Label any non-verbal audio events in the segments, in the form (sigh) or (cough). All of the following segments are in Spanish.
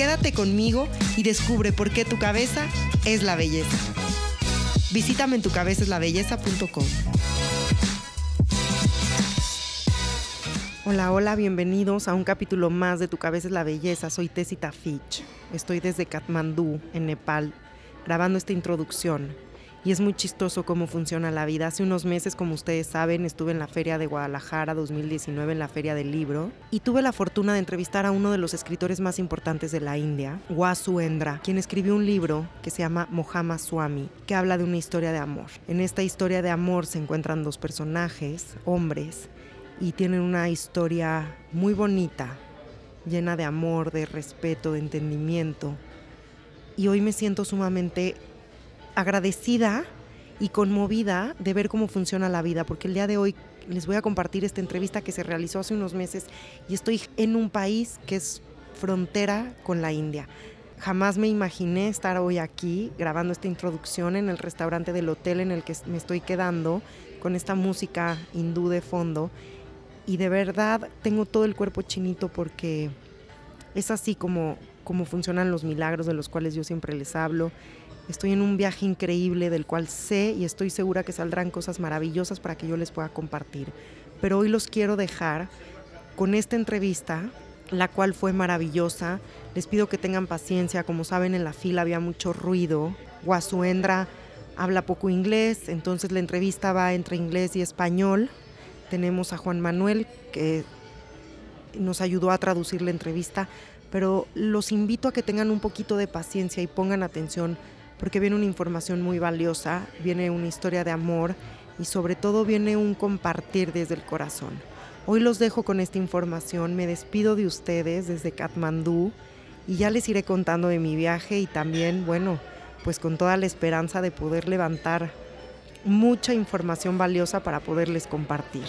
Quédate conmigo y descubre por qué tu cabeza es la belleza. Visítame en tucabezaslabelleza.com. Hola, hola, bienvenidos a un capítulo más de Tu cabeza es la belleza. Soy Tessita Fitch. Estoy desde Katmandú, en Nepal, grabando esta introducción y es muy chistoso cómo funciona la vida. Hace unos meses, como ustedes saben, estuve en la Feria de Guadalajara 2019, en la Feria del Libro, y tuve la fortuna de entrevistar a uno de los escritores más importantes de la India, Wasu Endra, quien escribió un libro que se llama Mohama Swami, que habla de una historia de amor. En esta historia de amor se encuentran dos personajes, hombres, y tienen una historia muy bonita, llena de amor, de respeto, de entendimiento. Y hoy me siento sumamente agradecida y conmovida de ver cómo funciona la vida, porque el día de hoy les voy a compartir esta entrevista que se realizó hace unos meses y estoy en un país que es frontera con la India. Jamás me imaginé estar hoy aquí grabando esta introducción en el restaurante del hotel en el que me estoy quedando con esta música hindú de fondo y de verdad tengo todo el cuerpo chinito porque es así como, como funcionan los milagros de los cuales yo siempre les hablo Estoy en un viaje increíble del cual sé y estoy segura que saldrán cosas maravillosas para que yo les pueda compartir. Pero hoy los quiero dejar con esta entrevista, la cual fue maravillosa. Les pido que tengan paciencia. Como saben, en la fila había mucho ruido. Guasuendra habla poco inglés, entonces la entrevista va entre inglés y español. Tenemos a Juan Manuel que nos ayudó a traducir la entrevista, pero los invito a que tengan un poquito de paciencia y pongan atención porque viene una información muy valiosa, viene una historia de amor y sobre todo viene un compartir desde el corazón. Hoy los dejo con esta información, me despido de ustedes desde Katmandú y ya les iré contando de mi viaje y también, bueno, pues con toda la esperanza de poder levantar mucha información valiosa para poderles compartir.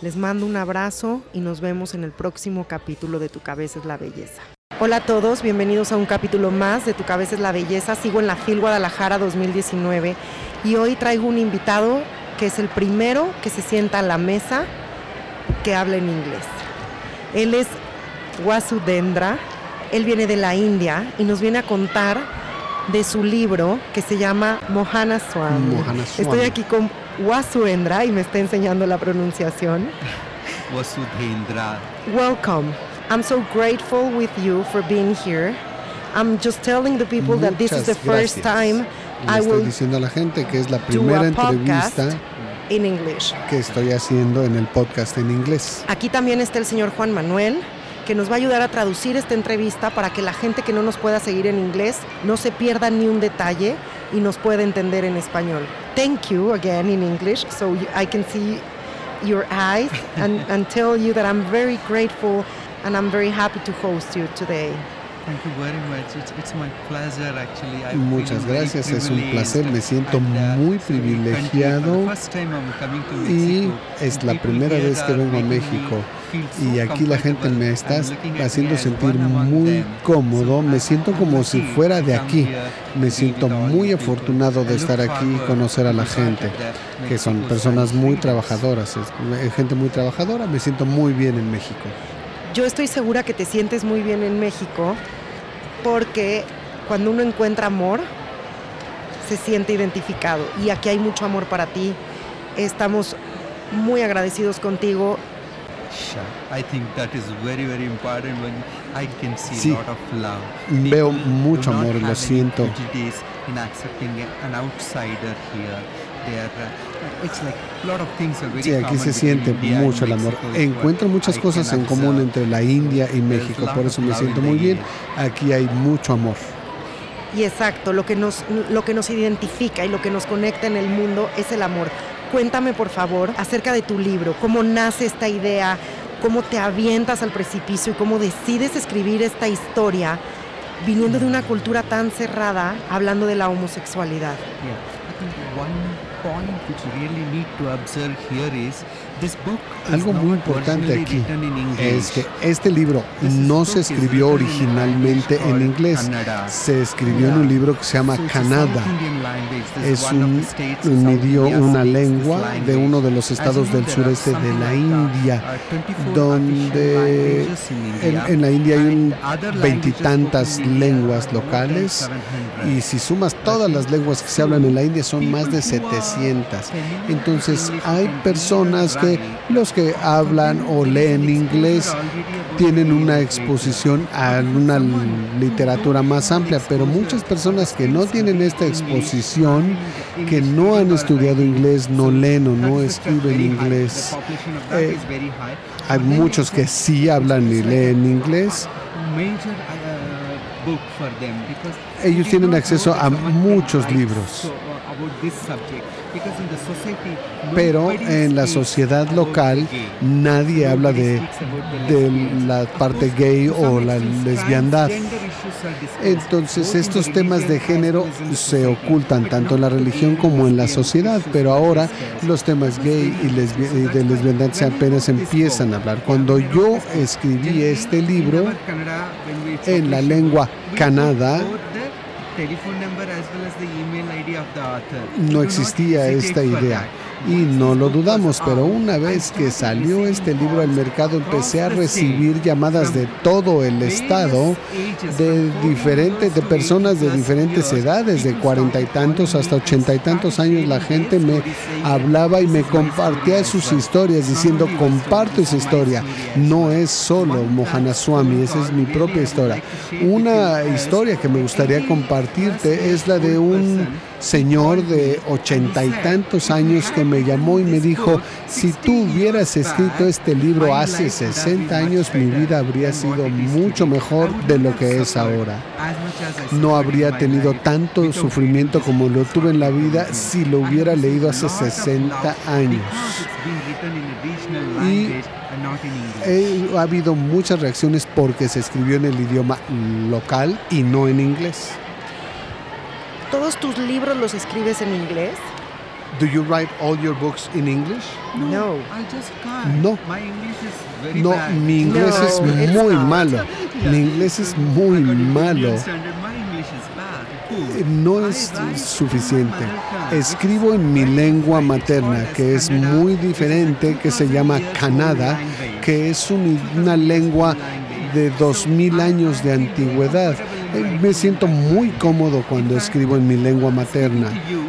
Les mando un abrazo y nos vemos en el próximo capítulo de Tu cabeza es la belleza. Hola a todos, bienvenidos a un capítulo más de Tu cabeza es la belleza. Sigo en la FIL Guadalajara 2019 y hoy traigo un invitado que es el primero que se sienta a la mesa que habla en inglés. Él es Wasudendra, él viene de la India y nos viene a contar de su libro que se llama Mohana Swami. Estoy aquí con Wasudendra y me está enseñando la pronunciación. (laughs) Wasudendra. Welcome. I'm so grateful with you for being here. I'm just telling the people that this is the first time I will diciendo a la gente que es la primera entrevista in English. que estoy haciendo en el podcast en inglés. Aquí también está el señor Juan Manuel que nos va a ayudar a traducir esta entrevista para que la gente que no nos pueda seguir en inglés no se pierda ni un detalle y nos pueda entender en español. Thank you again in English so I can see your eyes and, and tell you that I'm very grateful and I'm very happy to host you today. Thank you very much. It's, it's my pleasure actually. I Muchas gracias, es un placer, me siento uh, muy privilegiado. y es la primera vez que vengo a México. y aquí la gente me está haciendo sentir muy cómodo, me siento como si fuera de aquí, me siento muy afortunado de estar aquí y conocer a la gente, que son personas muy trabajadoras, es gente muy trabajadora, me siento muy bien en México yo estoy segura que te sientes muy bien en México porque cuando uno encuentra amor, se siente identificado. Y aquí hay mucho amor para ti. Estamos muy agradecidos contigo. Sí, veo mucho amor, lo siento. Sí, aquí se siente mucho el amor. Encuentro muchas cosas en común entre la India y México, por eso me siento muy bien. Aquí hay mucho amor. Y exacto, lo que nos, lo que nos identifica y lo que nos conecta en el mundo es el amor. Cuéntame, por favor, acerca de tu libro, cómo nace esta idea, cómo te avientas al precipicio y cómo decides escribir esta historia viniendo de una cultura tan cerrada, hablando de la homosexualidad. point which really need to observe here is Algo muy importante aquí es que este libro no se escribió originalmente en inglés, se escribió en un libro que se llama Canada. Es un, idioma, una lengua de uno de los estados del sureste de la India, donde en, la India hay veintitantas lenguas locales y si sumas todas las lenguas que se hablan en la India son más de 700. Entonces hay personas que los que hablan o leen inglés. Tienen una exposición a una literatura más amplia, pero muchas personas que no tienen esta exposición, que no han estudiado inglés, no leen o no escriben inglés, eh, hay muchos que sí hablan y leen inglés. Ellos tienen acceso a muchos libros. Pero en la sociedad local nadie habla de, de la parte gay o la lesbiandad. Entonces estos temas de género se ocultan tanto en la religión como en la sociedad, pero ahora los temas gay y, de lesbiandad se apenas empiezan a hablar. Cuando yo escribí este libro en la lengua Canadá, no existía esta idea y no lo dudamos, pero una vez que salió este libro al mercado empecé a recibir llamadas de todo el estado de diferentes de personas de diferentes edades, de cuarenta y tantos hasta ochenta y tantos años la gente me hablaba y me compartía sus historias diciendo comparto esa historia, no es solo Mohanaswami, esa es mi propia historia. Una historia que me gustaría compartirte es la de un señor de ochenta y tantos años que me llamó y me dijo, si tú hubieras escrito este libro hace 60 años, mi vida habría sido mucho mejor de lo que es ahora. No habría tenido tanto sufrimiento como lo tuve en la vida si lo hubiera leído hace 60 años. Y ha habido muchas reacciones porque se escribió en el idioma local y no en inglés. ¿Todos tus libros los escribes en inglés? Do you write all your books in English? No. I just can't. No. My English is very no, bad. mi inglés no, es muy malo. Mi inglés es muy malo. No es suficiente. Escribo en mi lengua materna, que es muy diferente, que se llama Canada, que es una lengua de dos mil años de antigüedad. Eh, me siento muy cómodo cuando escribo en mi lengua materna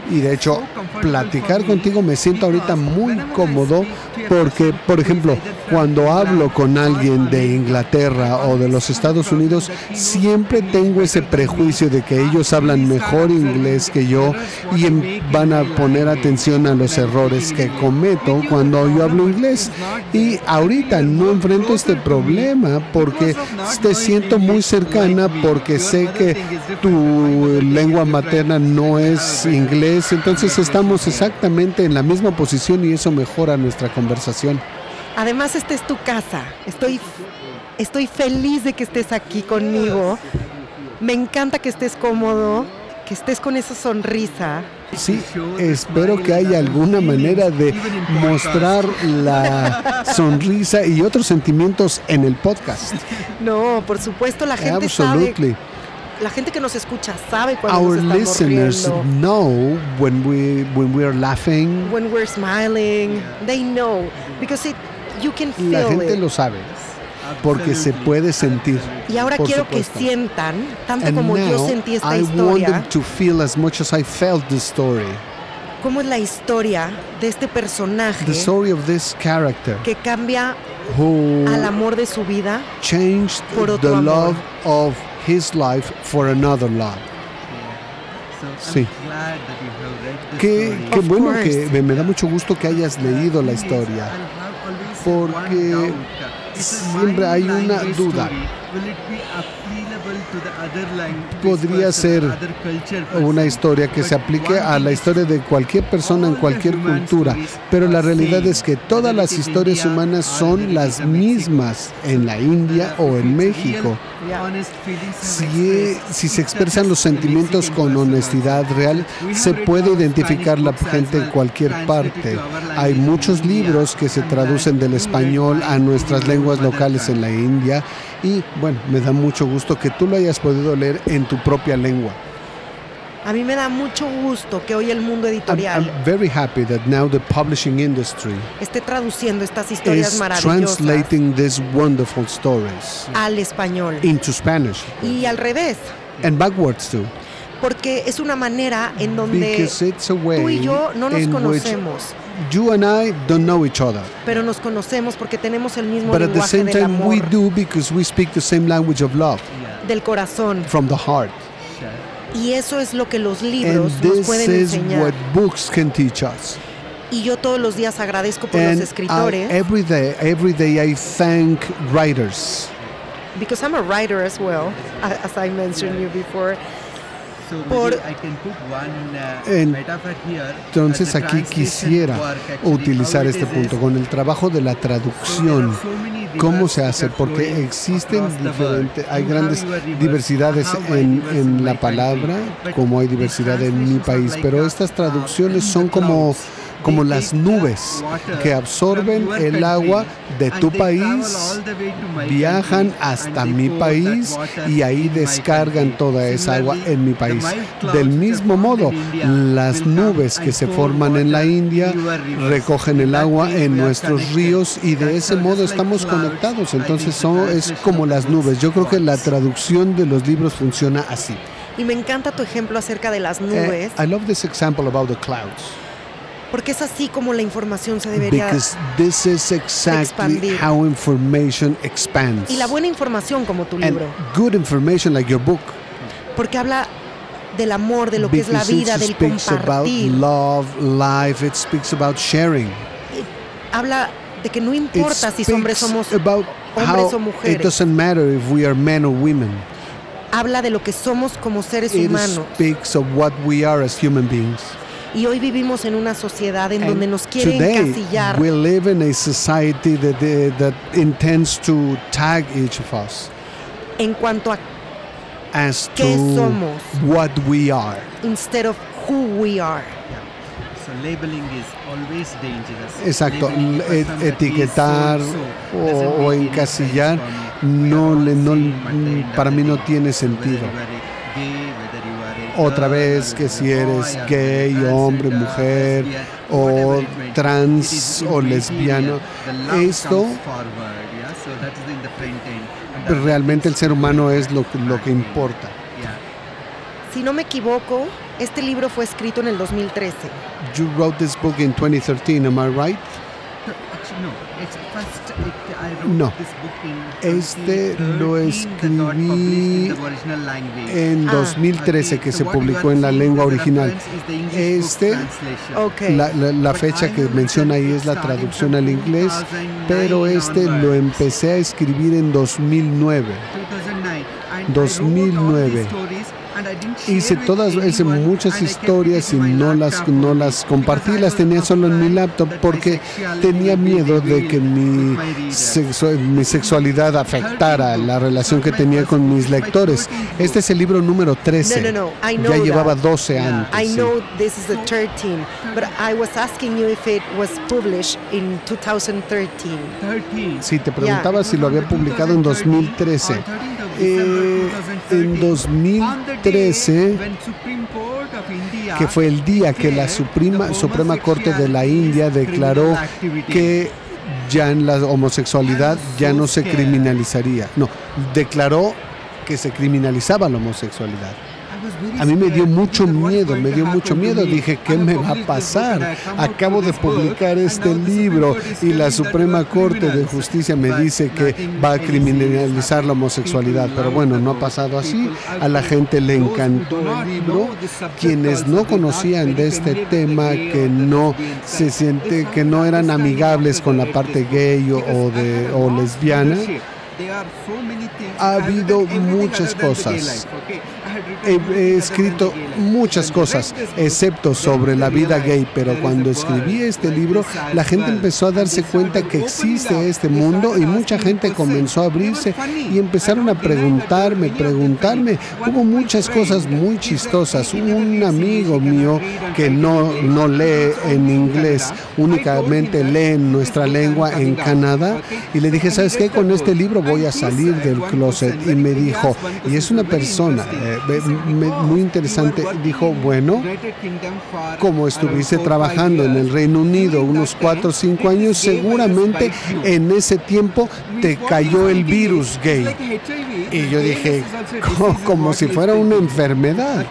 y de hecho platicar contigo me siento ahorita muy cómodo porque, por ejemplo, cuando hablo con alguien de Inglaterra o de los Estados Unidos, siempre tengo ese prejuicio de que ellos hablan mejor inglés que yo y em, van a poner atención a los errores que cometo cuando yo hablo inglés. Y ahorita no enfrento este problema porque te siento muy cercana porque sé que tu lengua materna no es inglés, entonces estamos exactamente en la misma posición y eso mejora nuestra conversación. Además, esta es tu casa. Estoy, estoy feliz de que estés aquí conmigo. Me encanta que estés cómodo, que estés con esa sonrisa. Sí, espero que haya alguna manera de mostrar la sonrisa y otros sentimientos en el podcast. No, por supuesto, la gente Absolutely. sabe la gente que nos escucha sabe cuando Our nos listeners riendo. know when we when we are laughing. When we're smiling, they know because it, you can feel La gente lo sabe porque se puede sentir. Y ahora quiero supuesto. que sientan tanto como now, yo sentí esta I historia. want them to feel as much as I felt the story. ¿Cómo es la historia de este personaje The story of this character que cambia al amor de su vida changed por otro the amor. love of his life for another love. Sí. Qué, qué bueno que me, me da mucho gusto que hayas leído la historia, porque siempre hay una duda. Podría ser una historia que se aplique a la historia de cualquier persona en cualquier cultura, pero la realidad es que todas las historias humanas son las mismas en la India o en México. Si, si se expresan los sentimientos con honestidad real, se puede identificar la gente en cualquier parte. Hay muchos libros que se traducen del español a nuestras lenguas locales en la India y bueno, me da mucho gusto que tú lo hayas podido leer en tu propia lengua. A mí me da mucho gusto que hoy el mundo editorial I'm, very happy that now the publishing industry esté traduciendo estas historias maravillosas translating these wonderful stories al español into Spanish y al revés. And backwards too. Porque es una manera en donde tú y yo no nos conocemos. You and I don't know each other. Pero nos conocemos porque tenemos el mismo But lenguaje at the same del time amor, we do because we speak the same language of love del corazón. from the heart. Y eso es lo que los And libros nos this pueden is enseñar. what books can teach us. Y yo todos los días agradezco por And los I, escritores. every day, every day I thank writers. because I'm a writer as well, as I mentioned you before. Por- Entonces aquí quisiera utilizar este punto con el trabajo de la traducción. ¿Cómo se hace? Porque existen diferentes, hay grandes diversidades en, en la palabra, como hay diversidad en mi país, pero estas traducciones son como como las nubes que absorben el agua de tu país, viajan hasta mi país y ahí descargan toda esa agua en mi país. Del mismo modo, las nubes que se forman en la India recogen el agua en nuestros ríos y de ese modo estamos conectados. Entonces son, es como las nubes. Yo creo que la traducción de los libros funciona así. Y me encanta tu ejemplo acerca de las Eh, nubes, I love this example about the clouds. Porque es así como la información se debería... Because this is exactly expandir. how information expands. Y la buena información como tu And libro, good information like your book. porque habla del amor, de lo que es la because vida, it del speaks about compartir. love, life, it speaks about sharing. Habla de que no It importa si hombres somos about hombres o mujeres. it doesn't matter if we are men or women. habla de lo que somos como seres It humanos. speaks of what we are as human beings. Y hoy vivimos en una sociedad en donde And nos quiere today, encasillar we live in a society that, uh, that intends to tag each of us en cuanto a as ¿Qué to somos? what we are. instead of who we are. Exacto, e- etiquetar o, o encasillar no, le, no, para mí no tiene sentido. Otra vez que si eres gay, hombre, mujer, o trans o lesbiano, esto realmente el ser humano es lo, que- lo que importa. Si no me equivoco, este libro fue escrito en el 2013. You wrote this book in 2013, am I right? No, este lo escribí en Ah. 2013 que se publicó en la lengua original. Este, la- la fecha que menciona ahí es la traducción al inglés, pero este lo empecé a escribir en 2009. 2009. Hice todas, hice muchas historias y no las, no las compartí, las tenía solo en mi laptop porque tenía miedo de que mi, sexu- mi sexualidad afectara la relación que tenía con mis lectores. Este es el libro número 13. No, no, no, I know Ya llevaba that. 12 años. I sí. know this is the 13, but I was asking you if it was published in 2013. Sí, te preguntaba si lo había publicado en 2013. Eh, en 2013, que fue el día que la Suprema, Suprema Corte de la India declaró que ya en la homosexualidad ya no se criminalizaría. No, declaró que se criminalizaba la homosexualidad. A mí me dio mucho miedo, me dio mucho miedo. Dije, ¿qué me va a pasar? Acabo de publicar este libro y la Suprema Corte de Justicia me dice que va a criminalizar la homosexualidad. Pero bueno, no ha pasado así. A la gente le encantó el libro. Quienes no conocían de este tema, que no se siente, que no eran amigables con la parte gay o, de, o lesbiana, ha habido muchas cosas. He, escrito muchas cosas, excepto sobre la vida gay, pero cuando escribí este libro, la gente empezó a darse cuenta que existe este mundo y mucha gente comenzó a abrirse y empezaron a preguntarme, preguntarme. Hubo muchas cosas muy chistosas. Un amigo mío que no, no lee en inglés, únicamente lee en nuestra lengua en Canadá, y le dije, ¿sabes qué? Con este libro voy a salir del closet. Y me dijo, y es una persona eh, muy interesante, dijo, bueno, como estuviste trabajando en el Reino Unido unos cuatro o cinco años, seguramente en ese tiempo te cayó el virus gay. Y yo dije, como si fuera una enfermedad.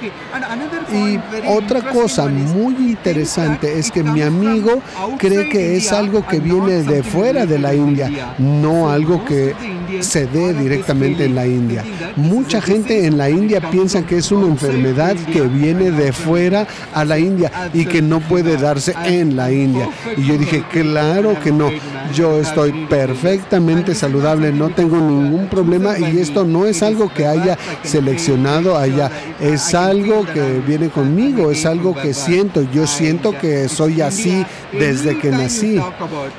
Y otra cosa muy interesante es que mi amigo cree que es algo que viene de fuera de la India, no algo que se dé directamente en la India. Mucha gente en la India piensa que es una enfermedad que viene de fuera a la India y que no puede darse en la India. Y yo dije, claro que no, yo estoy perfectamente saludable, no tengo ningún problema y esto no es algo que haya seleccionado allá, es algo que viene conmigo, es algo que siento, yo siento que soy así desde que nací.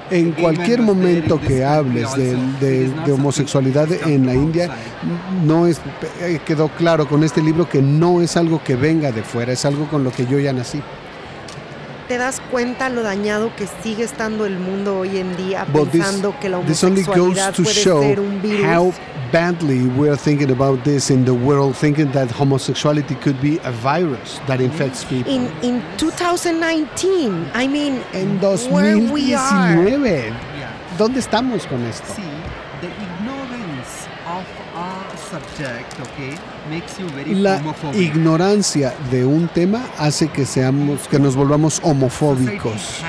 En cualquier momento que hables de, homosexualidad en la India, no es, eh, quedó claro con este libro que no es algo que venga de fuera, es algo con lo que yo ya nací te das cuenta lo dañado que sigue estando el mundo hoy en día pensando que la homosexualidad puede ser un virus. How badly we are thinking about this in the world, thinking that homosexuality could be a virus that infects people. In, in 2019, I mean, en 2019, ¿dónde estamos con esto? Sí, the ignorance of a subject, okay, la ignorancia de un tema hace que seamos que nos volvamos homofóbicos.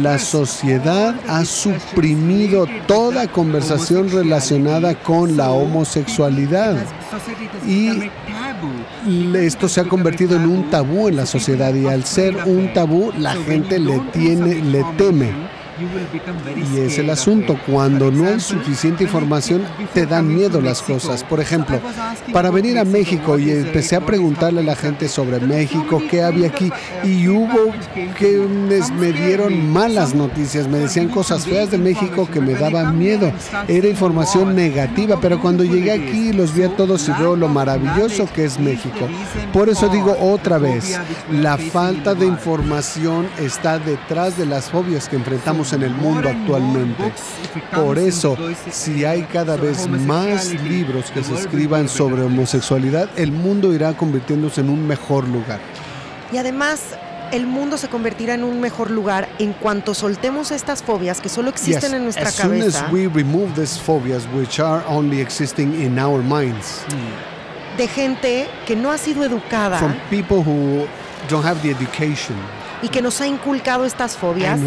La sociedad ha suprimido toda conversación relacionada con la homosexualidad y esto se ha convertido en un tabú en la sociedad y al ser un tabú la gente le tiene le teme. Y es el asunto, cuando no hay suficiente información, te dan miedo las cosas. Por ejemplo, para venir a México y empecé a preguntarle a la gente sobre México, qué había aquí, y hubo que me dieron malas noticias, me decían cosas feas de México que me daban miedo. Era información negativa, pero cuando llegué aquí los vi a todos y veo lo maravilloso que es México. Por eso digo otra vez, la falta de información está detrás de las fobias que enfrentamos en el mundo actualmente. Por eso, si hay cada vez más libros que se escriban sobre homosexualidad, el mundo irá convirtiéndose en un mejor lugar. Y además, el mundo se convertirá en un mejor lugar en cuanto soltemos estas fobias que solo existen en nuestra cabeza. De gente que no ha sido educada. From people who don't have the education y que nos ha inculcado estas fobias.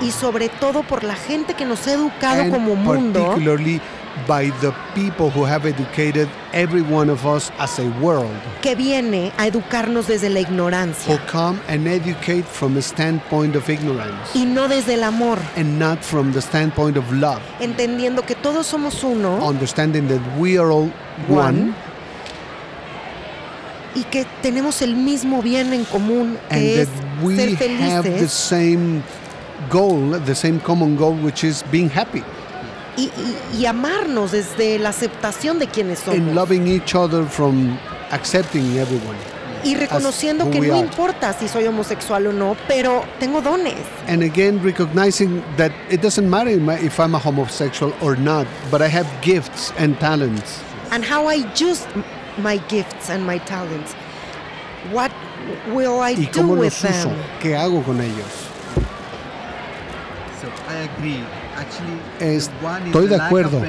Y sobre todo por la gente que nos ha educado como mundo. Particularly by the people who have educated every one of us as a world. Que viene a educarnos desde la ignorancia. Who come and educate from a standpoint of ignorance. Y no desde el amor. And not from the standpoint of love. Entendiendo que todos somos uno. Understanding that we are all one. one y que tenemos el mismo bien en común que es ser felices. Have the same goal, the same common goal, which is being happy. Y, y, y, amarnos desde la aceptación de quienes somos. In loving each other from accepting everyone. Y reconociendo que no importa si soy homosexual o no, pero tengo dones. And again, recognizing that it doesn't matter if I'm a homosexual or not, but I have gifts and talents. And how I use my gifts and my talents. What will I do with them? ¿Qué hago con ellos? So I agree. Estoy de acuerdo.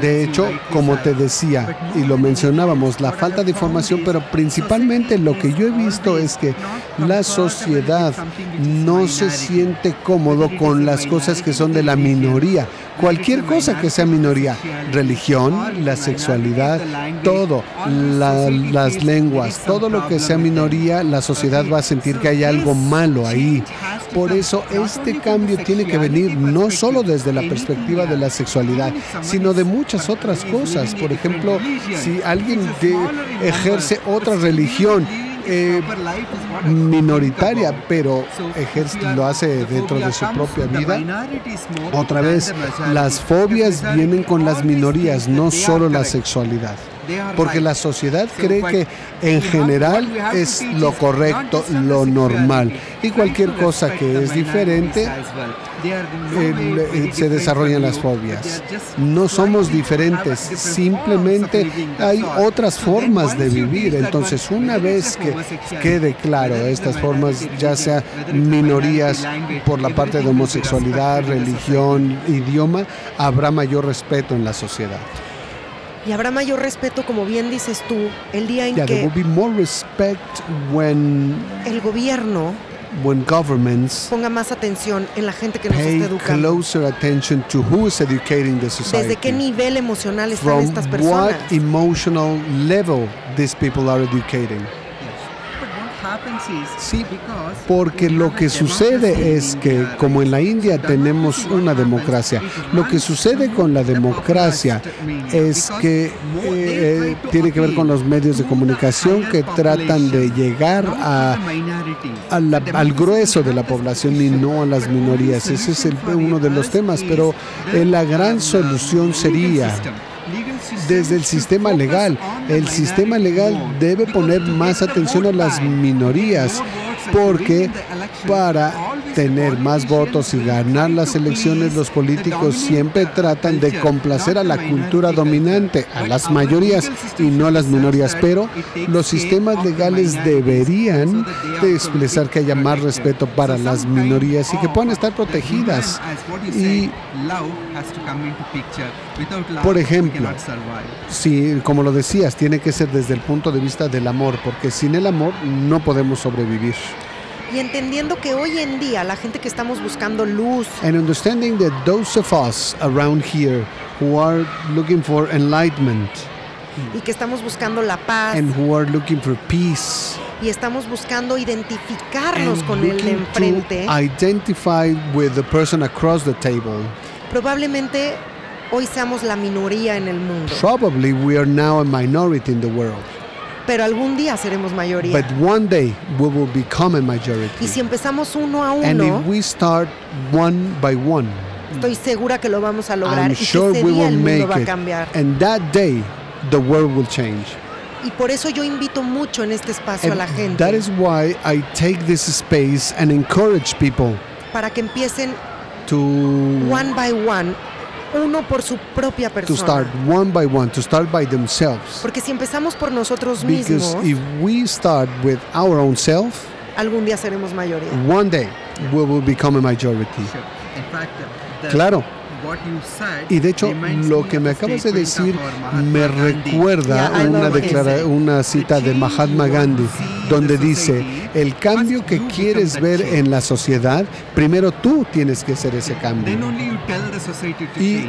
De hecho, como te decía, y lo mencionábamos, la falta de información, pero principalmente lo que yo he visto es que la sociedad no se siente cómodo con las cosas que son de la minoría. Cualquier cosa que sea minoría, religión, la sexualidad, todo, las lenguas, todo lo que sea minoría, la sociedad va a sentir que hay algo malo ahí. Por eso este cambio tiene que venir no solo desde la perspectiva de la sexualidad, sino de muchas otras cosas. Por ejemplo, si alguien ejerce otra religión, eh, minoritaria, pero lo hace dentro de su propia vida. Otra vez, las fobias vienen con las minorías, no solo la sexualidad. Porque la sociedad cree que en general es lo correcto, lo normal. Y cualquier cosa que es diferente se desarrollan las fobias. No somos diferentes, simplemente hay otras formas de vivir. Entonces, una vez que quede claro estas formas, ya sea minorías por la parte de homosexualidad, religión, idioma, habrá mayor respeto en la sociedad. Y habrá mayor respeto, como bien dices tú, el día en que el gobierno when governments ponga más atención en la gente que nos está educando. closer attention to who is educating the society. Desde qué nivel emocional están estas personas. What emotional level these people are educating. Sí, porque lo que sucede es que como en la India tenemos una democracia, lo que sucede con la democracia es que eh, tiene que ver con los medios de comunicación que tratan de llegar a, al grueso de la población y no a las minorías. Ese es uno de los temas, pero eh, la gran solución sería desde el sistema legal. El sistema legal debe poner más atención a las minorías porque para tener más votos y ganar las elecciones, los políticos siempre tratan de complacer a la cultura dominante, a las mayorías y no a las minorías. Pero los sistemas legales deberían de expresar que haya más respeto para las minorías y que puedan estar protegidas. Y, por ejemplo, si, como lo decías, tiene que ser desde el punto de vista del amor, porque sin el amor no podemos sobrevivir y entendiendo que hoy en día la gente que estamos buscando luz and understanding that those of us around here who are looking for enlightenment y que estamos buscando la paz and who are looking for peace y estamos buscando identificarnos con el de enfrente identify with the person across the table probablemente hoy seamos la minoría en el mundo. probably we are now a minority in the world pero algún día seremos mayoría. But one day we will become a majority. Y si empezamos uno a uno, and if we start one by one, estoy segura que lo vamos a lograr I'm y sure que ese día el mundo va a cambiar. And that day the world will change. Y por eso yo invito mucho en este espacio and a la gente. That is why I take this space and encourage people para que empiecen to one by one uno por su propia persona. To start one by one, to start by themselves. Porque si empezamos por nosotros Because mismos, if we start with our own self, algún día seremos mayoría. One day we will become a majority. In fact, claro. Y de hecho, lo que me acabas de decir me recuerda una, una cita de Mahatma Gandhi, donde dice, el cambio que quieres ver en la sociedad, primero tú tienes que hacer ese cambio. Y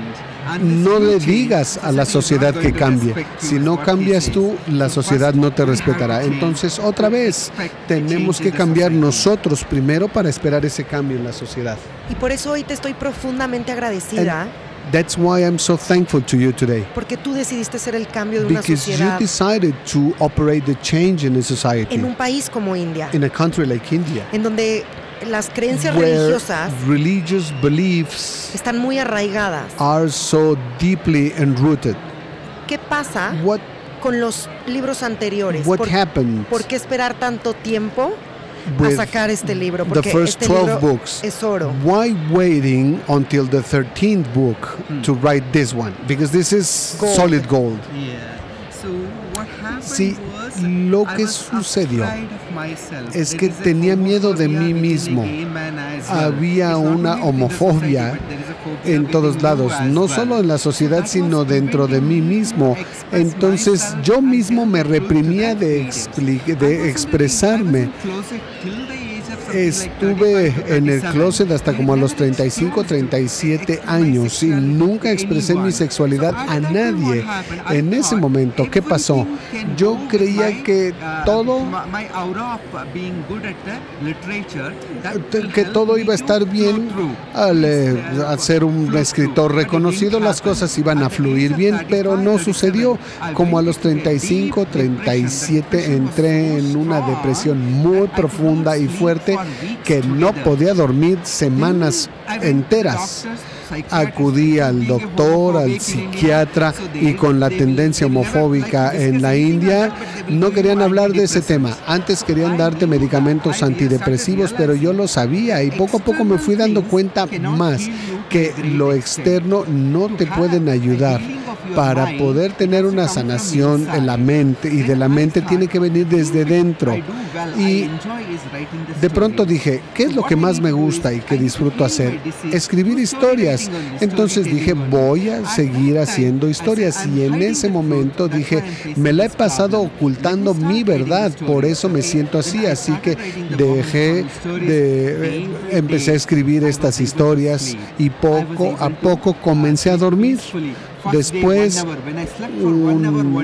no le digas a la sociedad que cambie. Si no cambias tú, la sociedad no te respetará. Entonces, otra vez, tenemos que cambiar nosotros primero para esperar ese cambio en la sociedad. Y por eso hoy te estoy profundamente agradecida. That's why I'm so thankful to you today. Porque tú decidiste ser el cambio de una Because sociedad. you decided to operate the change in a society. En un país como India. In a country like India. En donde las creencias religiosas religious beliefs están muy arraigadas. Are so deeply enrooted. ¿Qué pasa what, con los libros anteriores? What ¿Por, happened? ¿Por qué esperar tanto tiempo? a sacar este libro porque the first este 12 books. es oro. Why waiting until the 13th book to write this one? Because this is gold. solid gold. Yeah. So what happened sí, lo que sucedió es que tenía miedo de mí mismo. Había una homofobia en todos lados, no solo en la sociedad, sino dentro de mí mismo. Entonces yo mismo me reprimía de, de expresarme Estuve en el closet hasta como a los 35, 37 años y nunca expresé mi sexualidad a nadie. En ese momento, ¿qué pasó? Yo creía que todo que todo iba a estar bien al, eh, ser un escritor reconocido, las cosas iban a fluir bien, pero no sucedió. Como a los 35, 37 entré en una depresión muy profunda y fuerte que no podía dormir semanas enteras. Acudí al doctor, al psiquiatra y con la tendencia homofóbica en la India no querían hablar de ese tema. Antes querían darte medicamentos antidepresivos, pero yo lo sabía y poco a poco me fui dando cuenta más que lo externo no te pueden ayudar para poder tener una sanación en la mente y de la mente tiene que venir desde dentro. Y de pronto dije, ¿qué es lo que más me gusta y que disfruto hacer? Escribir historias. Entonces dije, voy a seguir haciendo historias. Y en ese momento dije, me la he pasado ocultando mi verdad, por eso me siento así. Así que dejé de, empecé a escribir estas historias y poco a poco comencé a dormir. Después,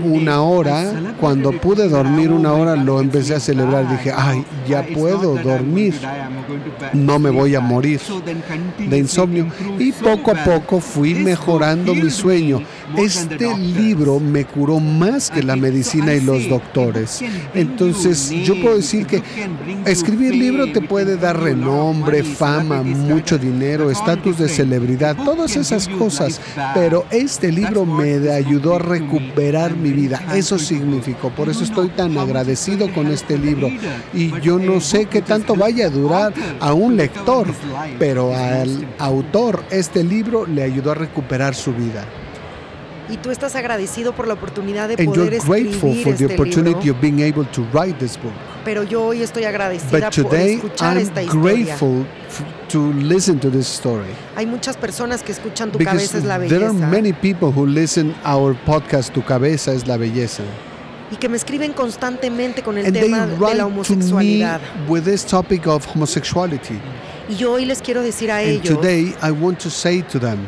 una hora, cuando pude dormir una hora, lo empecé a celebrar. Dije, ay, ya puedo dormir, no me voy a morir de insomnio. Y poco a poco fui mejorando mi sueño. Este libro me curó más que la medicina y los doctores. Entonces, yo puedo decir que escribir libro te puede dar renombre, fama, mucho dinero, estatus de celebridad, todas esas cosas. Pero este libro me ayudó a recuperar mi vida. Eso significó. Por eso estoy tan agradecido con este libro. Y yo no sé qué tanto vaya a durar a un lector, pero al autor este libro le ayudó a recuperar su vida. Y tú estás agradecido por la oportunidad de poder escribir este libro. Pero yo hoy estoy agradecida por escuchar esta historia. to listen to this story. Hay muchas personas que escuchan Tu Cabeza es la Belleza. There are many people who listen our podcast Tu Cabeza es la Belleza. Y que me escriben constantemente con el And tema de la homosexualidad. With this topic of homosexuality. Y yo hoy les quiero decir a And ellos. Today I want to say to them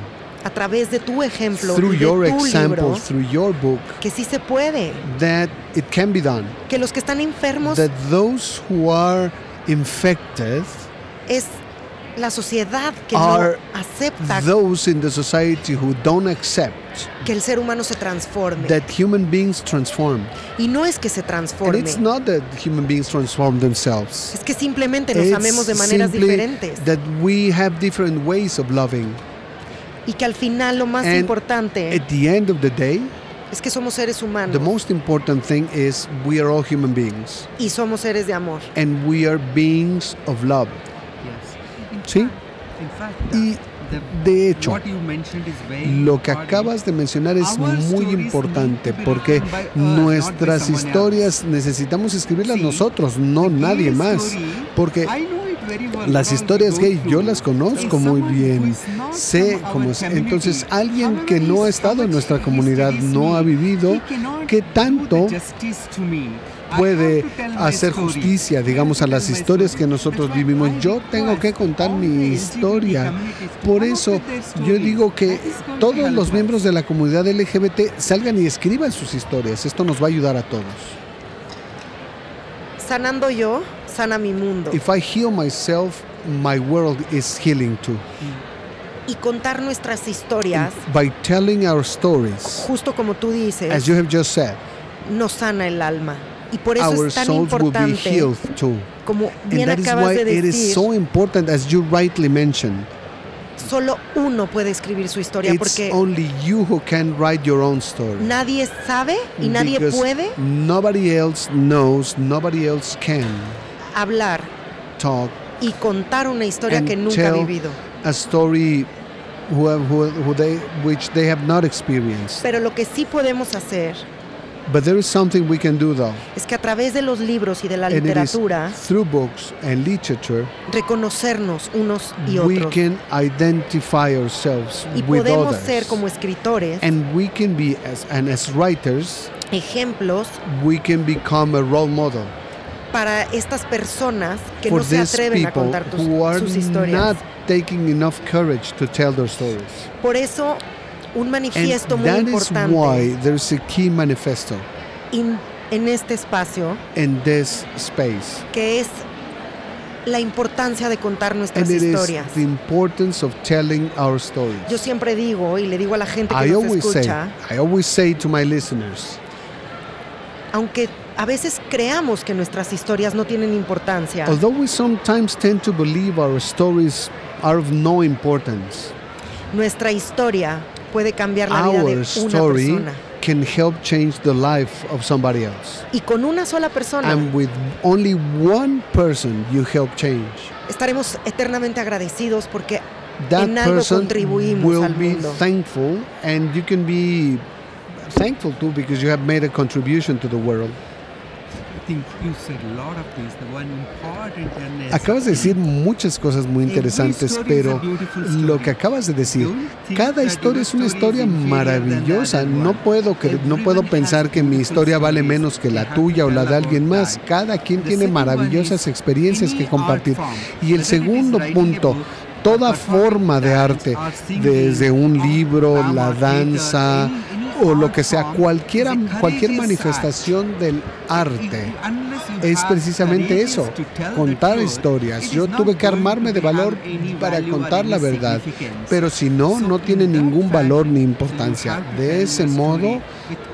a través de tu ejemplo, through de your tu example, libro, through your book, que sí se puede. That it can be done. Que los que están enfermos, that those who are infected, es la sociedad que no acepta those in the society who don't accept que el ser humano se transforme. That human beings transform. Y no es que se transforme. And it's not that human beings transform themselves. Es que simplemente nos it's amemos de maneras diferentes. That we have different ways of loving. Y que al final lo más And importante at the end of the day, es que somos seres humanos. The most important thing is we are all human beings. Y somos seres de amor. And we are beings of love. ¿Sí? Y de hecho, lo que acabas de mencionar es muy importante porque nuestras historias necesitamos escribirlas nosotros, no nadie más. Porque las historias gay yo las conozco muy bien, sé cómo es. Entonces, alguien que no ha estado en nuestra comunidad, no ha vivido, ¿qué tanto puede hacer justicia, digamos, a las historias que nosotros vivimos. Yo tengo que contar mi historia. Por eso yo digo que todos los miembros de la comunidad LGBT salgan y escriban sus historias. Esto nos va a ayudar a todos. Sanando yo, sana mi mundo. If I heal myself, my world is healing too. Y contar nuestras historias. By telling our stories. Justo como tú dices. As you have just said. Nos sana el alma. Y por eso es tan importante, como bien acabas de decir, it is so important as you rightly mentioned. Solo uno puede escribir su historia It's porque only you who can write your own story. nadie sabe y nadie Because puede nobody else knows, nobody else can hablar talk y contar una historia and que nunca ha vivido. a story who, who, who they, which they have not experienced. Pero lo que sí podemos hacer But there is something we can do though. es que a través de los libros y de la And literatura through books and literature reconocernos unos y we otros can identify ourselves y with podemos others. ser como escritores and we can be as and as writers ejemplos we can become a role model para estas personas que no se atreven a contar tus, sus historias. taking enough courage to tell their stories. Por eso un manifiesto And muy that importante is why there's a key manifesto in- en este espacio in this space. que es la importancia de contar nuestras And it is historias. the importance of telling our stories. Yo siempre digo y le digo a la gente que I nos always say, escucha, I always say to my listeners, aunque a veces creamos que nuestras historias no tienen importancia, although we sometimes tend to believe our stories are of no importance, nuestra historia puede cambiar la vida de our una story persona. can help change the life of somebody else. Y con una sola persona And with only one person you help change, estaremos eternamente agradecidos porque that en algo person contribuimos will al be mundo. thankful and you can be thankful too because you have made a contribution to the world. Acabas de decir muchas cosas muy interesantes, pero lo que acabas de decir, cada historia es una historia maravillosa. No puedo, no puedo pensar que mi historia vale menos que la tuya o la de alguien más. Cada quien tiene maravillosas experiencias que compartir. Y el segundo punto, toda forma de arte, desde un libro, la danza o lo que sea, cualquiera, cualquier manifestación del arte es precisamente eso, contar historias. Yo tuve que armarme de valor para contar la verdad, pero si no, no tiene ningún valor ni importancia. De ese modo,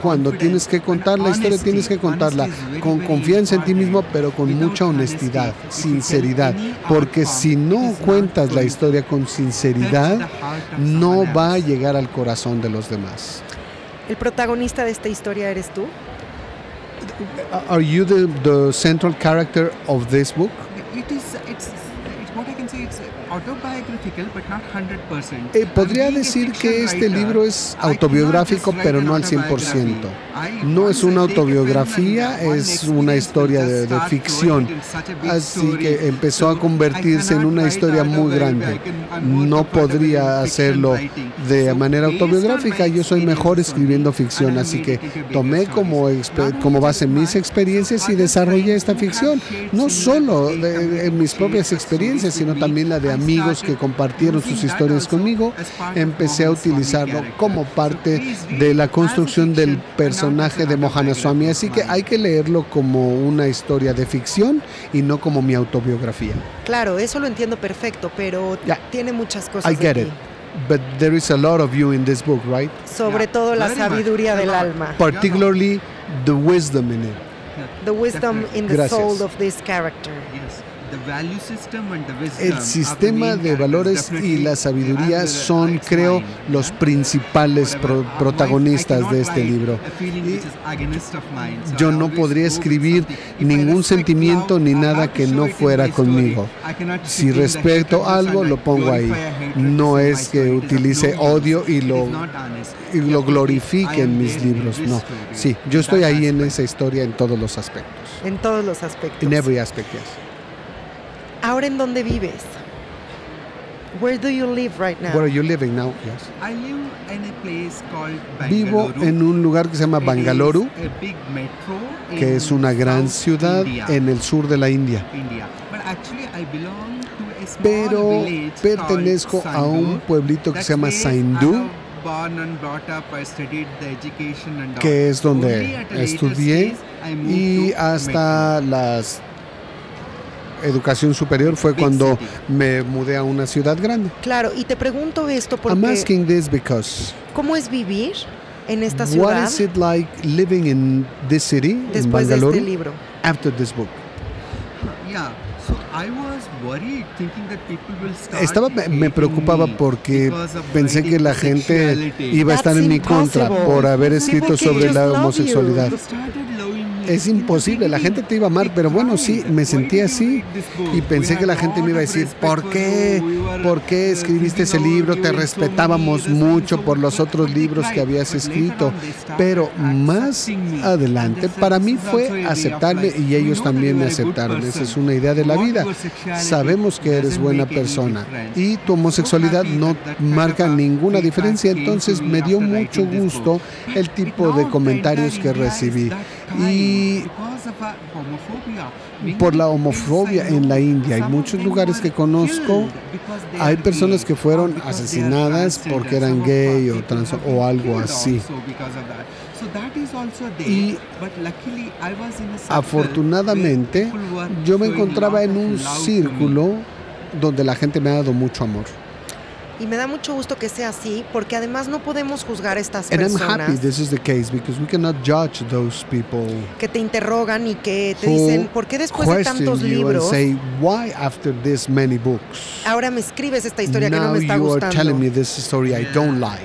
cuando tienes que contar la historia, tienes que contarla con confianza en ti mismo, pero con mucha honestidad, sinceridad, porque si no cuentas la historia con sinceridad, no va a llegar al corazón de los demás. El protagonista de esta historia eres tú. Are you the, the central character of this book? It is. It's. It's what I can say. It's autobiographical, but not 100%. Eh, podría decir que este libro es autobiográfico, pero no al 100%. No es una autobiografía, es una historia de, de ficción. Así que empezó a convertirse en una historia muy grande. No podría hacerlo de manera autobiográfica. Yo soy mejor escribiendo ficción, así que tomé como, base mis experiencias y desarrollé esta ficción. No solo de- en mis propias experiencias, sino también la de amigos que compartieron sus historias conmigo. Empecé a utilizarlo como parte de la construcción del personaje de Mohana Swami. Así que hay que leerlo como una historia de ficción y no como mi autobiografía. Claro, eso lo entiendo perfecto, pero Ya. tiene muchas cosas I de get ti. it. But there is a lot of you in this book, right? Sobre Yeah, todo la very sabiduría del alma. Particularly the wisdom in it. The wisdom in the Gracias. soul of this character. Yes. The value system and the wisdom El sistema main de valores y la sabiduría son, creo, los principales pro- protagonistas de este write libro. Yo no podría escribir something. If I ningún respect sentimiento ni I nada que no fuera conmigo. I cannot Si respeto hatred algo, and lo pongo ahí. No in my es que utilice odio y lo, y lo glorifique en mis libros. this No, story. sí, yo In estoy ahí en esa historia en todos los aspectos. En todos los aspectos. In every aspect, yes. Ahora, ¿en dónde vives? Where do you live right now? Where are you living now? Yes. I live in a place called Vivo Bangalore. en un lugar que se llama Bangalore, a big metro que es una gran South ciudad India. en el sur de la India. India. But actually I belong to a small Pero village pertenezco called a un pueblito que se llama Saindú, que es donde estudié y hasta la educación superior fue Big cuando city. me mudé a una ciudad grande. Claro, y te pregunto esto I'm porque asking this because ¿cómo es vivir en esta what ciudad is it like living in this city, in después de Bangalore, este libro? after this book? Yeah. So I was worried thinking that people will start Estaba me, preocupaba porque pensé que la gente iba a estar en mi That's contra impossible. por haber escrito sobre la homosexualidad. Es imposible, la gente te iba a amar, pero bueno, sí, me sentí así y pensé que la gente me iba a decir, ¿por qué? ¿Por qué escribiste ese libro? Te respetábamos mucho por los otros libros que habías escrito. Pero más adelante, para mí fue aceptarme y ellos también me aceptaron. Esa es una idea de la vida. Sabemos que eres buena persona y tu homosexualidad no marca ninguna diferencia, entonces me dio mucho gusto el tipo de comentarios que recibí. Y por la homofobia en la India. Hay muchos lugares que conozco, hay personas que fueron asesinadas porque eran gay o trans o algo así. Y afortunadamente yo me encontraba en un círculo donde la gente me ha dado mucho amor. Y me da mucho gusto que sea así, porque además no podemos juzgar a estas personas. And I'm happy this is the case because we cannot judge those people. Que te interrogan y que te dicen, ¿por qué después de tantos libros? Say, Why after this many books? Ahora me escribes esta historia que no me está you gustando. Are telling me this story I don't like.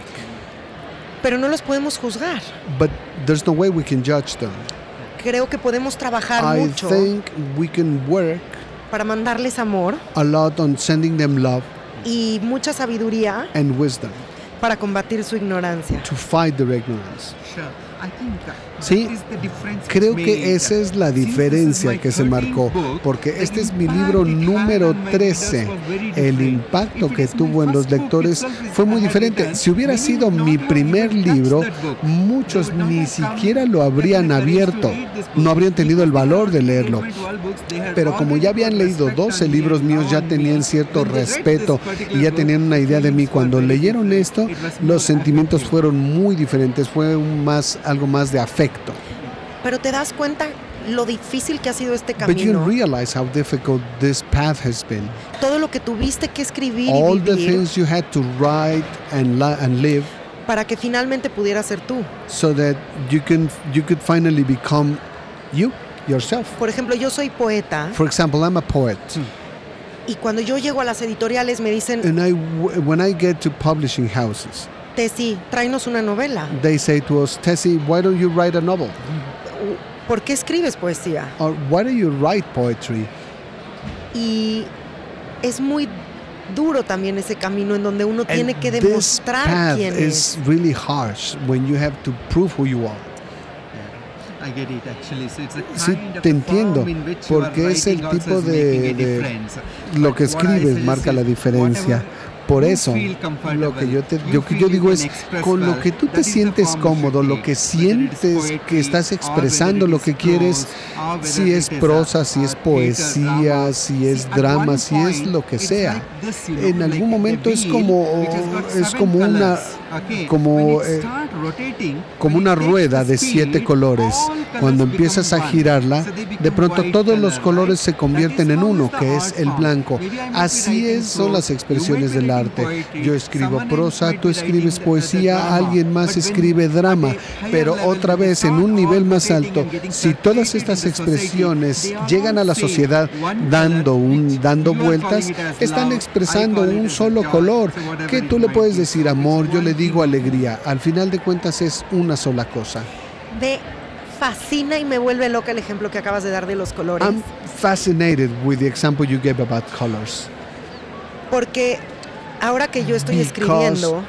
Pero no los podemos juzgar. But there's no way we can judge them. Creo que podemos trabajar I mucho. think we can work para mandarles amor. A lot on sending them love y mucha sabiduría and wisdom para combatir su ignorancia. To fight their ignorance. Sí, creo que esa es la diferencia que se marcó, porque este es mi libro número 13. El impacto que tuvo en los lectores fue muy diferente. Si hubiera sido mi primer libro, muchos ni siquiera lo habrían abierto, no habrían tenido el valor de leerlo. Pero como ya habían leído 12 libros míos, ya tenían cierto respeto y ya tenían una idea de mí. Cuando leyeron esto, los sentimientos fueron muy diferentes, fue más, algo más de afecto pero te das cuenta lo difícil que ha sido este camino. But you realize how difficult this path has been. Todo lo que tuviste que escribir All y vivir. the things you had to write and, and live. Para que finalmente pudieras ser tú. So that you can you could finally become you yourself. Por ejemplo, yo soy poeta. For example, I'm a poet. Y cuando yo llego a las editoriales me dicen. And I, when I get to publishing houses. Tessie, tráenos una novela. They say to us, Tessie, why don't you write a novel? ¿Por qué escribes poesía? Or why do you write poetry? Y es muy duro también ese camino en donde uno tiene que demostrar quién es. is really harsh when you have to prove who you are. Sí, te entiendo, porque es el tipo de, de lo que escribes marca la diferencia. Por eso, lo que yo, te, yo, yo digo es, con lo que tú te sientes cómodo, lo que sientes que estás expresando lo que quieres, si es prosa, si es poesía, si es drama, si es lo que sea. En algún momento es como, es como una, como, eh, como una rueda de siete colores. Cuando empiezas a girarla, de pronto todos los colores se convierten en uno, que es el blanco. Así es, son las expresiones del arte. Yo escribo prosa, tú escribes poesía, alguien más escribe drama, pero otra vez en un nivel más alto, si todas estas expresiones llegan a la sociedad dando, un, dando vueltas, están expresando un solo color. que tú le puedes decir amor? Yo le digo alegría. Al final de cuentas es una sola cosa. Me fascina y me vuelve loca el ejemplo que acabas de dar de los colores. I'm fascinated with the example you gave about colors. Porque ahora que yo estoy escribiendo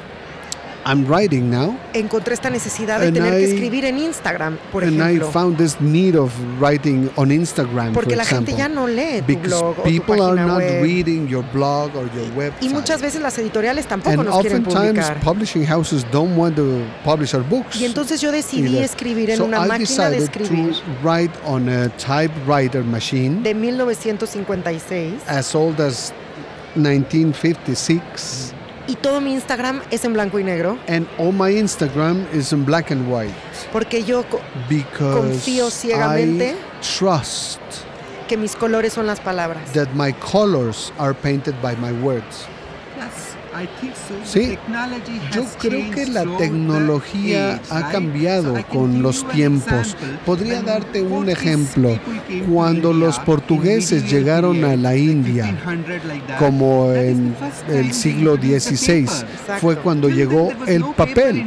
I'm writing now. Encontré esta necesidad de tener I, que escribir en Instagram, por and ejemplo. I found this need of writing on Instagram, Porque for la example, gente ya no lee tu because blog o people tu are página not web. reading your blog or your website. Y muchas veces las editoriales tampoco and nos quieren publicar. publishing houses don't want to publish our books. Y entonces yo decidí either. escribir en so una I máquina de decided escribir to write on a typewriter machine de 1956 as old as 1956. Y todo mi Instagram es en blanco y negro And all my Instagram is in black and white porque yo co- because Confío ciegamente. I trust que mis colores son las palabras. that my colors are painted by my words. Sí, yo creo que la tecnología ha cambiado con los tiempos. Podría darte un ejemplo. Cuando los portugueses llegaron a la India, como en el siglo XVI, fue cuando llegó el papel.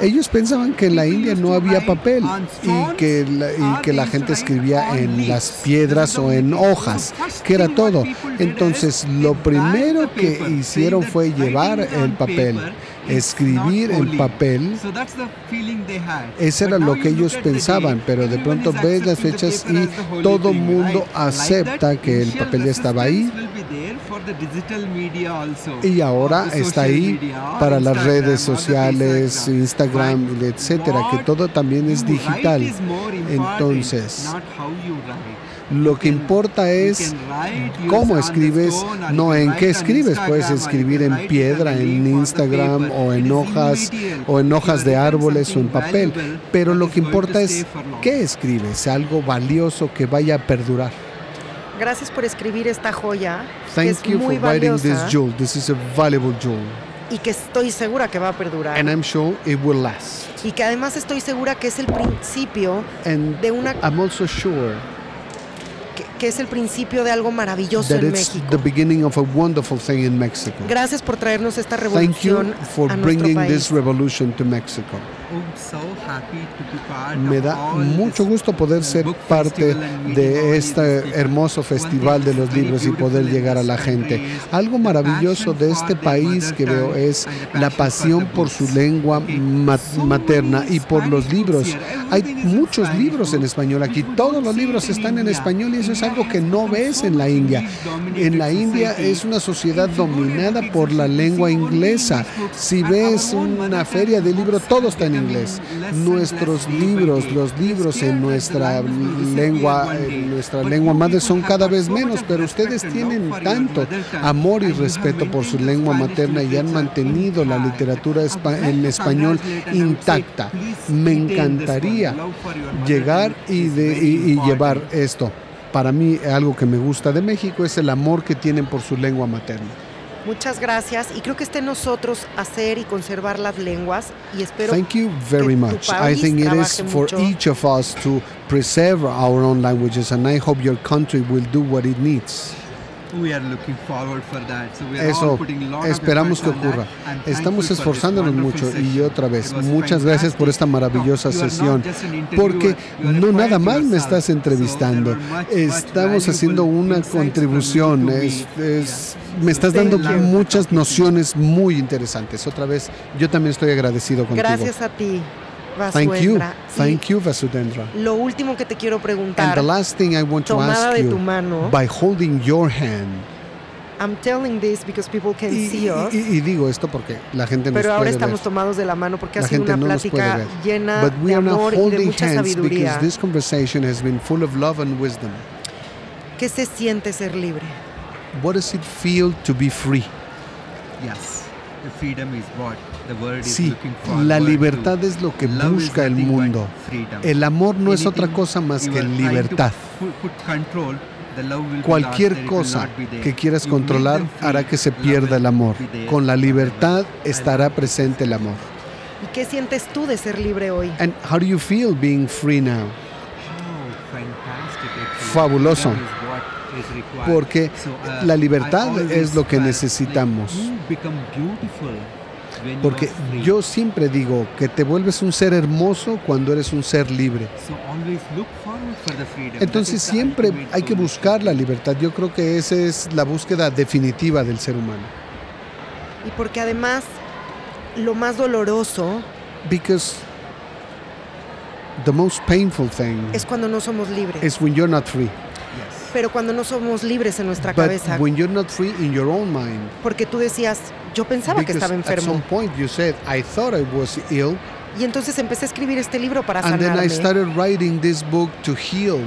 Ellos pensaban que en la India no había papel y que la, y que la gente escribía en las piedras o en hojas, que era todo. Entonces, lo primero que hicieron fue llevar el papel, escribir en papel. Ese era lo que ellos pensaban, pero de pronto ves las fechas y todo mundo acepta que el papel ya estaba ahí. Y ahora está ahí para las redes sociales, Instagram, etcétera, que todo también es digital. Entonces, Lo que importa es cómo escribes, no en qué escribes. Puedes escribir en piedra, en Instagram o en hojas o en hojas de árboles o en papel. Pero lo que importa es qué escribes, algo valioso que vaya a perdurar. Gracias por escribir esta joya. Thank que es you muy for writing this valiosa jewel. This is a valuable jewel. y que estoy segura que va a perdurar. And I'm sure it will last. y que además estoy segura que es el principio And de una I'm also sure que, es el principio de algo maravilloso en México. the beginning of a wonderful thing in Mexico. Gracias por traernos esta Thank revolución you for a nuestro bringing país. this revolution to Mexico. I'm so happy to be part Me da mucho gusto poder ser parte de este hermoso festival de los libros y poder llegar a la gente. Algo maravilloso de este país que veo es la pasión por su lengua materna y por los libros. Hay muchos libros en español aquí. Todos los libros están en español y eso es algo que no ves en la India. En la India es una sociedad dominada por la lengua inglesa. Si ves una feria de libros, todo está en inglés. Nuestros libros, los libros en nuestra lengua, en nuestra lengua madre son cada vez menos, pero ustedes tienen tanto amor y respeto por su lengua materna y han mantenido la literatura en español intacta. Me encantaría llegar y, llevar esto. Para mí algo que me gusta de México es el amor que tienen por su lengua materna. Muchas gracias y creo que esté en nosotros hacer y conservar las lenguas y espero Thank you very much. I think it is for mucho. each of us to preserve our own languages, and I hope your country will do what it needs. Eso esperamos que ocurra. Estamos esforzándonos mucho y otra vez, muchas gracias por esta maravillosa sesión, porque no nada más me estás entrevistando, estamos haciendo una contribución, es- es- me estás dando muchas nociones muy interesantes. Otra vez, yo también estoy agradecido contigo. gracias a ti, Thank you. Sí, thank you, Vasudendra. Lo último que te quiero And preguntar, the last thing I want to ask de tu you, mano, by holding your hand, I'm telling this because people can y, see us, y- y digo esto porque la gente nos pero ahora puede estamos ver. tomados de la mano porque ha La sido gente una no plática llena But we de amor y de holding mucha hands sabiduría. because this conversation has been full of love and wisdom. ¿Qué se siente ser libre? What does it feel to be free? Yes. The freedom is what the world is Sí, la libertad es lo que Love is busca el nothing but mundo. freedom. El amor no es otra Anything cosa más you que libertad. put- put control, the love will be lost, Cualquier there it will cosa not be there. que quieras controlar hará que se love pierda el will amor. be there Con la libertad estará love presente el amor. ¿Y qué sientes tú de ser libre hoy? And how do you feel being free now? Oh. Fabuloso. Porque uh, la libertad es lo que necesitamos. Porque yo siempre digo que te vuelves un ser hermoso cuando eres un ser libre. So always look forward for the freedom. That Entonces siempre hay que buscar la libertad. Yo creo que esa es la búsqueda definitiva del ser humano. Y porque además lo más doloroso Because the most painful thing es cuando no somos libres. is when you're not free. Pero cuando no somos libres en nuestra But cabeza, when you're not free in your own mind, porque tú decías, yo pensaba que estaba at some enfermo. point you said, I thought I was ill, Y entonces empecé a escribir este libro para and then I sanarme. started writing this book to heal.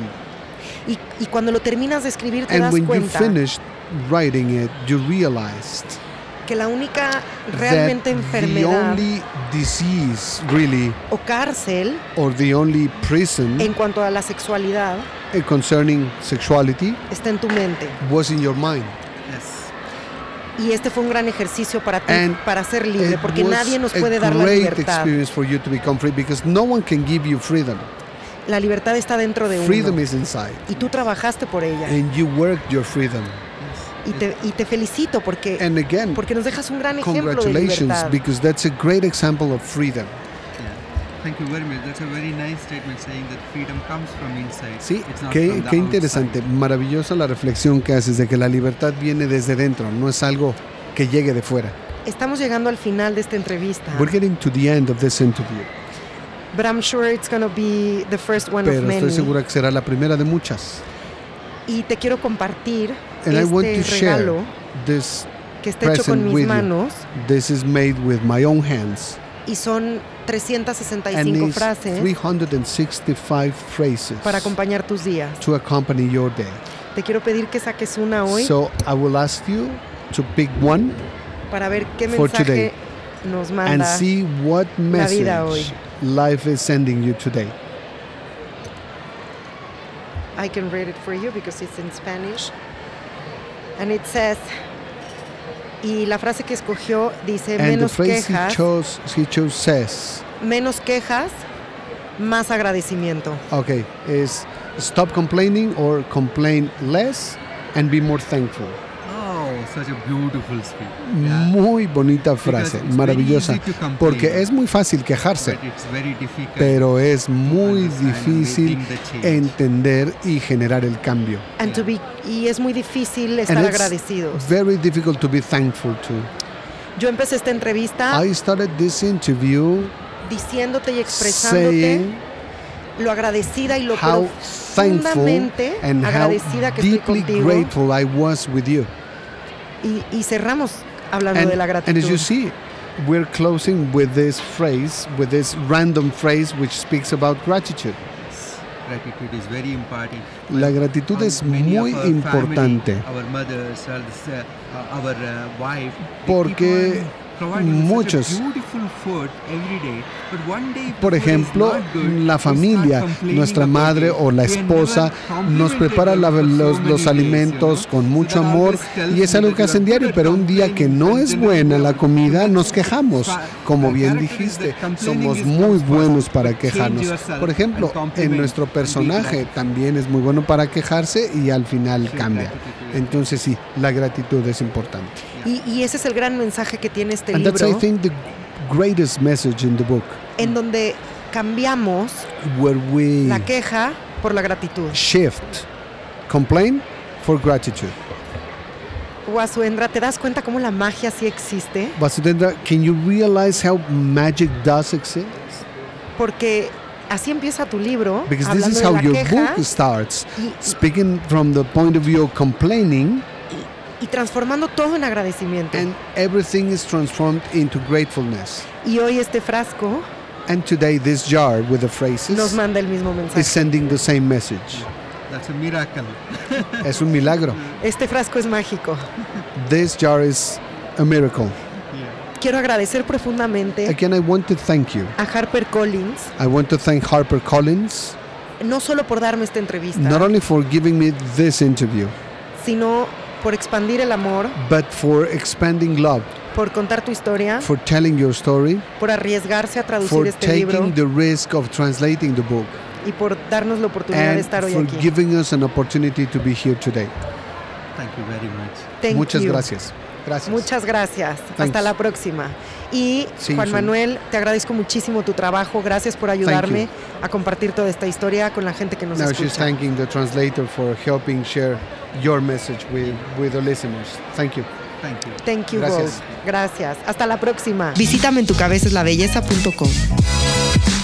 Y, y cuando lo terminas de escribir te And das when you finished writing it, you realized que la única realmente that the enfermedad only disease, really, o cárcel or the only prison en cuanto a la sexualidad eh, concerning sexuality está en tu mente. was in your mind. Yes. Y este fue un gran ejercicio para ti, And para ser libre, porque was nadie nos a puede dar la great libertad. for you to become free because no one can give you freedom. La libertad está dentro de Freedom uno. is inside, Y tú trabajaste por ella. and you worked your freedom. Y te, y te felicito porque, And again, porque nos dejas un gran ejemplo de congratulations libertad. because that's a great example of freedom. Thank you very much. That's a very nice statement saying that freedom comes from inside. Sí, It's not qué, from the qué interesante, outside. maravillosa la reflexión que haces de que la libertad viene desde dentro, no es algo que llegue de fuera. Estamos llegando al final de esta entrevista. We're getting to the end of this interview, But I'm sure it's going to be the first one of pero many. estoy segura que será la primera de muchas. Y te quiero compartir And I want este to share regalo this. que está hecho con mis you. manos This is made with my own hands, y son 365 frases 365 phrases para acompañar tus días. to accompany your day. Te quiero pedir que saques una hoy So I will ask you to pick one para ver qué for today. mensaje nos and manda. see what la vida hoy. message life is sending you today. I can read it for you because it's in Spanish. And it says, y la frase que escogió dice, And the menos phrase he quejas, chose, he chose says, menos quejas, más agradecimiento. okay, is stop complaining or complain less and be more thankful. Muy bonita frase, maravillosa, porque es muy fácil quejarse, But it's very difficult. pero es muy and difícil entender y generar el cambio. And to be- y es muy difícil And estar it's agradecidos. very difficult to be thankful to. Yo empecé esta entrevista I started this interview diciéndote y expresándote lo agradecida y lo how profundamente and how agradecida que estoy contigo. grateful I was with you. Y, y cerramos hablando And, de la and gratitud. as you see, we're closing with this phrase, with this random phrase which speaks about gratitude. Gratitude is very important. La gratitud Our- es muy importante Family, our mothers, our, uh, our uh, Porque muchos- such a beautiful food every day. But one day Por ejemplo, la familia, nuestra madre o la esposa nos prepara la- los, los alimentos con mucho amor y es algo que hacen diario, pero un día que no es buena la comida, nos quejamos. Como bien dijiste, somos muy buenos para quejarnos. Por ejemplo, en nuestro personaje también es muy bueno para quejarse y al final cambia. Entonces sí, la gratitud es importante. Y, y ese es el gran mensaje que tiene este And that's, I libro, think, the greatest message in the book, en donde cambiamos where we la queja por la gratitud. shift complain for gratitude. Wasuendra, ¿te das cuenta cómo la magia sí existe? Vasudendra, can you realize how magic does exist? Porque así empieza tu libro, Because this is how your queja book starts, y, speaking from the point of view of complaining, y transformando todo en agradecimiento. and everything is transformed into gratefulness. y hoy este frasco And today, this jar with the nos phrases manda el mismo is mensaje. sending the same message. That's a miracle. (laughs) Es un milagro. Este frasco es mágico. This jar is a miracle. Quiero agradecer profundamente Again, I want to thank you. a Harper Collins, I want to thank Harper Collins, no solo por darme esta entrevista, not only for giving me this interview, sino por expandir el amor, but for expanding love, por contar tu historia, for telling your story, por arriesgarse a traducir for este libro taking the risk of translating the book, y por darnos la oportunidad de and estar hoy for aquí. giving us an opportunity to be here today. Thank you very much. Thank Muchas you. gracias. Gracias. Muchas gracias. Thanks. Hasta la próxima. Y Juan. Manuel, te agradezco muchísimo tu trabajo. Gracias por ayudarme a compartir toda esta historia con la gente que nos Now she's escucha. thanking the translator for helping share your message with, with the listeners. Thank you. Thank you. Thank you Gracias. both. Gracias. Hasta la próxima. Visítame en tucabeceslabelleza.com.